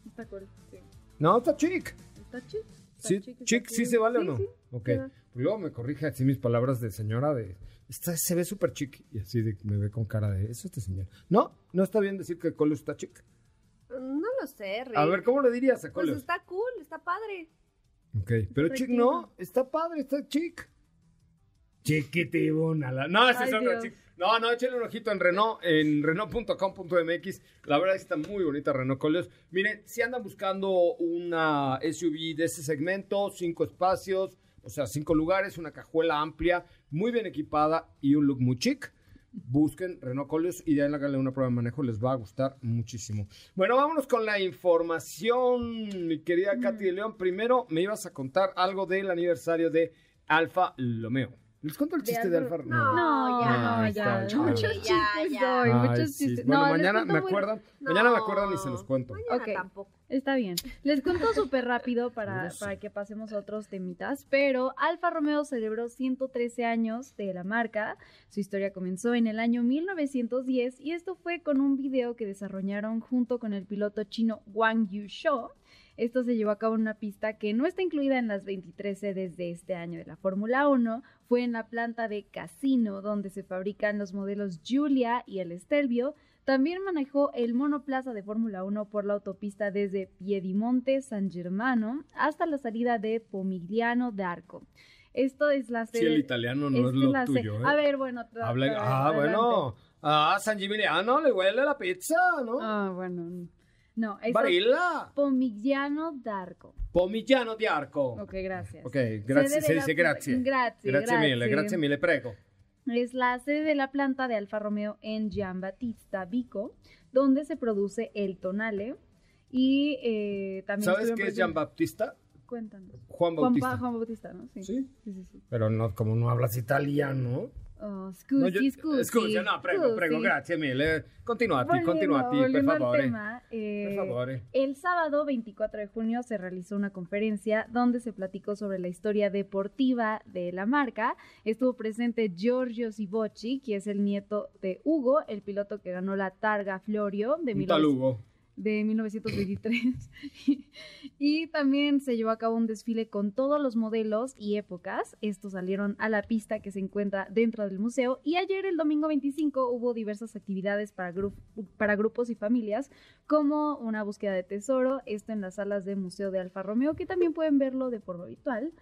Está cool, sí. No, está chic. Está chic. está Sí, chic, ¿sí se vale o no? sí, ok. va. Pues luego me corrige así mis palabras de señora de... Está, se ve súper chic. Y así de, me ve con cara de... Eso este señor. No, no está bien decir que Coleos está chic. No lo sé, Rick. A ver, ¿cómo le dirías a Pues Coleos? está cool, está padre. Ok, pero chic no, está padre, está chic. Chiquitibuna. la- No, ese es otro chic. No, no, échenle un ojito en Renault, en Renault.com.mx. La verdad es que está muy bonita Renault Coleos. Miren, si andan buscando una SUV de ese segmento, cinco espacios, o sea, cinco lugares, una cajuela amplia, muy bien equipada y un look muy chic. Busquen Renault Coleos y ahí háganle una prueba de manejo, les va a gustar muchísimo. Bueno, vámonos con la información, mi querida Katy de León. Primero me ibas a contar algo del aniversario de Alfa Lomeo. ¿Les cuento el chiste de Alfa- Alfa? No, ya, Ah, no, ya. Muchos Ya, chistes ya. hoy, Ay, muchos sí. chistes. Bueno, No, mañana me muy- acuerdan, No. mañana me acuerdan y se los cuento. Mañana Ok. tampoco. Está bien. Les cuento súper rápido para, No sé. para que pasemos a otros temitas, pero Alfa Romeo celebró 113 años de la marca. Su historia comenzó en el año 1910 y esto fue con un video que desarrollaron junto con el piloto chino Wang Yusho. Esto se llevó a cabo en una pista que no está incluida en las 23 sedes de este año de la Fórmula 1. Fue en la planta de Casino, donde se fabrican los modelos Giulia y el Stelvio. También manejó el monoplaza de Fórmula 1 por la autopista desde Piedimonte San Germano hasta la salida de Pomigliano d'Arco. Esto es la Sí, sede. el italiano no esta es lo la tuyo, ¿eh? A ver, bueno. Habla- ah, adelante. bueno. Ah, San Gimigliano le huele la pizza, ¿no? Ah, bueno. No, es Barilla. Pomigliano d'Arco. Pomigliano di Arco. Ok, gracias. Ok, grazie, Sede se de la- dice grazie. Grazie, Grazie mille, grazie. mille, prego. Es la sede de la planta de Alfa Romeo en Giambattista Vico, donde se produce el tonale. Y eh, también. ¿Sabes qué es Jean Baptista? Cuéntanos. Juan Juan, Bautista. Ba- Juan Bautista, ¿no? Sí. ¿Sí? Sí, sí, sí. Pero no, como no hablas italiano. Oh, scusi, No, yo- scusi. scusi, no, prego, scusi. prego, grazie mille. Continuati, Volviendo- continuati, per volviendo al favore. tema, eh, Per favore. El sábado 24 de junio se realizó una conferencia donde se platicó sobre la historia deportiva de la marca. Estuvo presente Giorgio Sibocci, que es el nieto de Hugo, el piloto que ganó la Targa Florio de, 19- talugo. De 1923. y también se llevó a cabo un desfile con todos los modelos y épocas. Estos salieron a la pista que se encuentra dentro del museo. Y ayer, el domingo 25, hubo diversas actividades para, gru- para grupos y familias, como una búsqueda de tesoro, esto en las salas de Museo de Alfa Romeo, que también pueden verlo de forma habitual.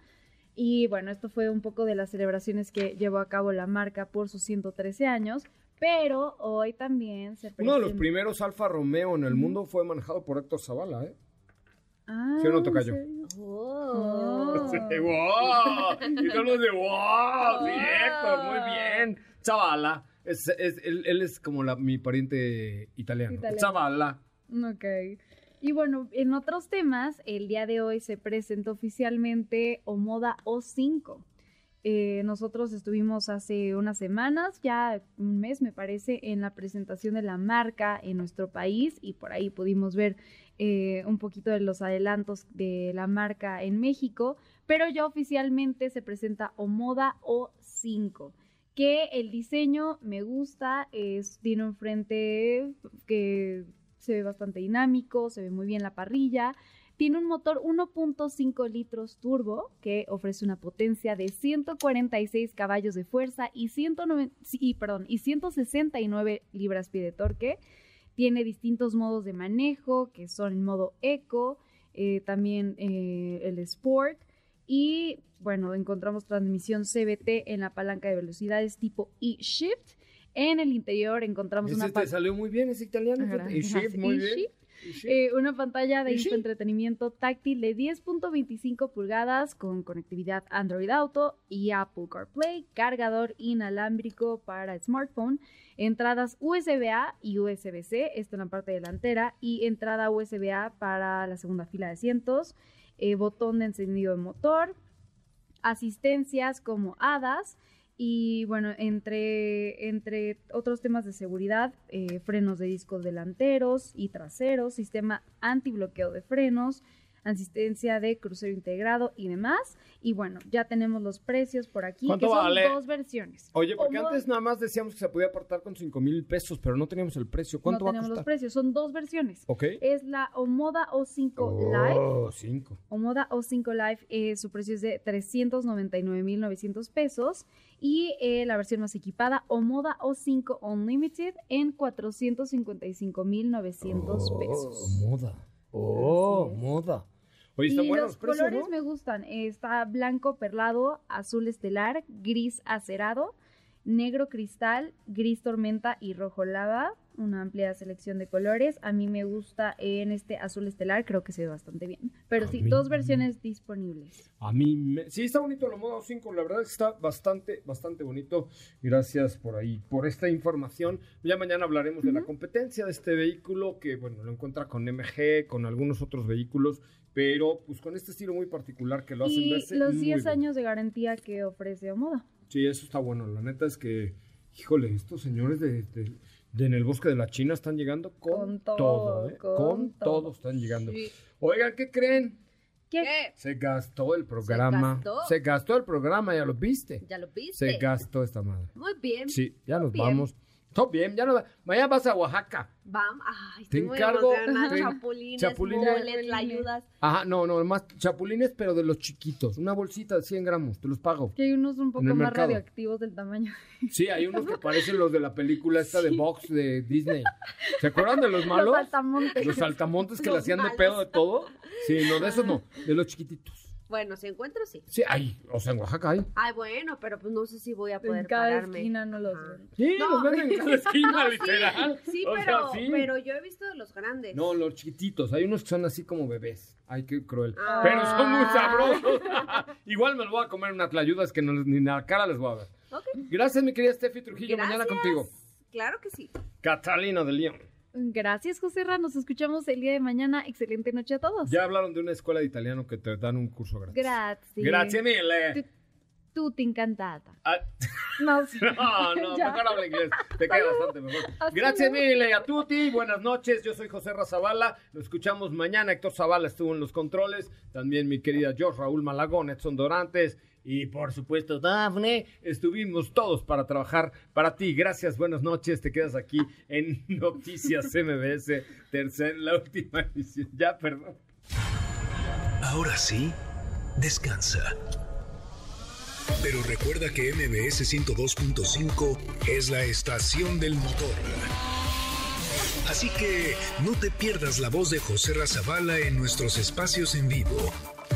Y bueno, esto fue un poco de las celebraciones que llevó a cabo la marca por sus 113 años. Pero hoy también se Uno de los primeros Alfa Romeo en el mundo fue manejado por Héctor Zavala, ¿eh? Ah, ¿Sí o no, serio? Oh. Sí, ¡Wow! Y todos los de ¡Wow! Sí, Héctor, muy bien. Zavala. Es, es- él, él es como la, mi pariente italiano. Italiano. Zavala. Ok. Y bueno, en otros temas, el día de hoy se presentó oficialmente Omoda O5. Eh, nosotros estuvimos hace unas semanas, ya un mes me parece, en la presentación de la marca en nuestro país y por ahí pudimos ver eh, un poquito de los adelantos de la marca en México, pero ya oficialmente se presenta Omoda O5 que el diseño me gusta, es, tiene un frente que se ve bastante dinámico, se ve muy bien la parrilla, tiene un motor 1.5 litros turbo que ofrece una potencia de 146 caballos de fuerza y, 109 y, perdón, y 169 libras-pie de torque. Tiene distintos modos de manejo que son el modo eco, eh, también eh, el sport y bueno, encontramos transmisión CBT en la palanca de velocidades tipo E-Shift. En el interior encontramos Ese una te salió muy bien, ese italiano. Ajá, Y gracias. Shift, muy Y bien. Eh, una pantalla de infoentretenimiento táctil de 10.25 pulgadas con conectividad Android Auto y Apple CarPlay, cargador inalámbrico para smartphone, entradas USB-A y USB-C, esto en la parte delantera, y entrada USB-A para la segunda fila de asientos, eh, botón de encendido de motor, asistencias como HADAS y bueno, entre, entre otros temas de seguridad, eh, frenos de discos delanteros y traseros, sistema antibloqueo de frenos, asistencia de crucero integrado y demás. Y bueno, ya tenemos los precios por aquí, ¿Cuánto que son vale? dos versiones. Oye, porque antes nada más decíamos que se podía apartar con 5 mil pesos, pero no teníamos el precio. ¿Cuánto no va a tenemos los precios, son dos versiones. Ok. Es la Omoda O5 Live. Oh, 5. Omoda O5 Live, eh, su precio es de 399,900 pesos. Y eh, la versión más equipada, Omoda O5 Unlimited, en 455,900 pesos. moda. Oh, moda. Oye, y buenos los precios, colores ¿no? me gustan. Está blanco perlado, azul estelar, gris acerado, negro cristal, gris tormenta y rojo lava. Una amplia selección de colores. A mí me gusta en este azul estelar, creo que se ve bastante bien. Pero A sí, mí- dos versiones disponibles. A mí, me- sí, está bonito la moda 5, la verdad está bastante, bastante bonito. Gracias por ahí, por esta información. Ya mañana hablaremos de la competencia de este vehículo, que bueno, lo encuentra con MG, con algunos otros vehículos, pero pues con este estilo muy particular que lo hacen Y verse los muy 10 bien. año de garantía que ofrece Omoda. Sí, eso está bueno. La neta es que, híjole, estos señores de, de- de en el bosque de la China están llegando con, Con todo, todo, ¿eh? con Con, todo. todo están llegando. Sí. Oigan, ¿qué creen? ¿Qué? Se gastó el programa. gastó? Se gastó el programa, ya lo viste. ¿Ya lo viste? Se gastó esta madre. Muy bien. Sí, ya nos bien. vamos. Bien, ya nos mañana vas a Oaxaca. Vamos. Ay, Te estoy muy encargo- te- Chapulines, chapulines. moles, la ayudas. Ajá, no, no, más chapulines, pero de los chiquitos. Una bolsita de 100 gramos, te los pago. Que hay unos un poco más mercado. radioactivos del tamaño. Sí, hay unos que parecen los de la película esta de Box de Disney. ¿Se acuerdan de los malos? Los saltamontes. Los saltamontes que le Los hacían de pedo de todo. Sí, no, de esos no, de los chiquititos. Bueno, si encuentro, sí. Sí, hay, o sea, en Oaxaca hay. Ay, bueno, pero pues no sé si voy a poder En cada pararme. esquina no los Ajá. ven. Sí, No. los venden en cada esquina, No, sí, literal. Sí, O sea, pero, sí. pero yo he visto de los grandes. No, los chiquititos. Hay unos que son así como bebés. Ay, qué cruel. Ah. Pero son muy sabrosos. Igual me los voy a comer unas tlayudas que no, ni la cara les voy a ver. Ok. Gracias, mi querida Steffi Trujillo. Mañana Gracias. contigo. Claro que sí. Catalina de León. Gracias, José Ra. Nos escuchamos el día de mañana. Excelente noche a todos. Ya hablaron de una escuela de italiano que te dan un curso gratis. Gracias. Gracias mille. Tú te encantata. Ah, No, sé. No, no, mejor habla inglés. Te queda bastante mejor. Hasta Gracias luego. mille a tutti. Buenas noches. Yo soy José Razabala. Lo escuchamos mañana. Héctor Zavala estuvo en los controles. También mi querida Josh, Raúl Malagón, Edson Dorantes. Y por supuesto, Dafne. Estuvimos todos para trabajar para ti. Gracias, buenas noches. Te quedas aquí en Noticias MBS. Tercer, la última edición. Ya, perdón. Ahora sí, descansa. Pero recuerda que MBS 102.5 es la estación del motor. Así que no te pierdas la voz de José Razabala en nuestros espacios en vivo.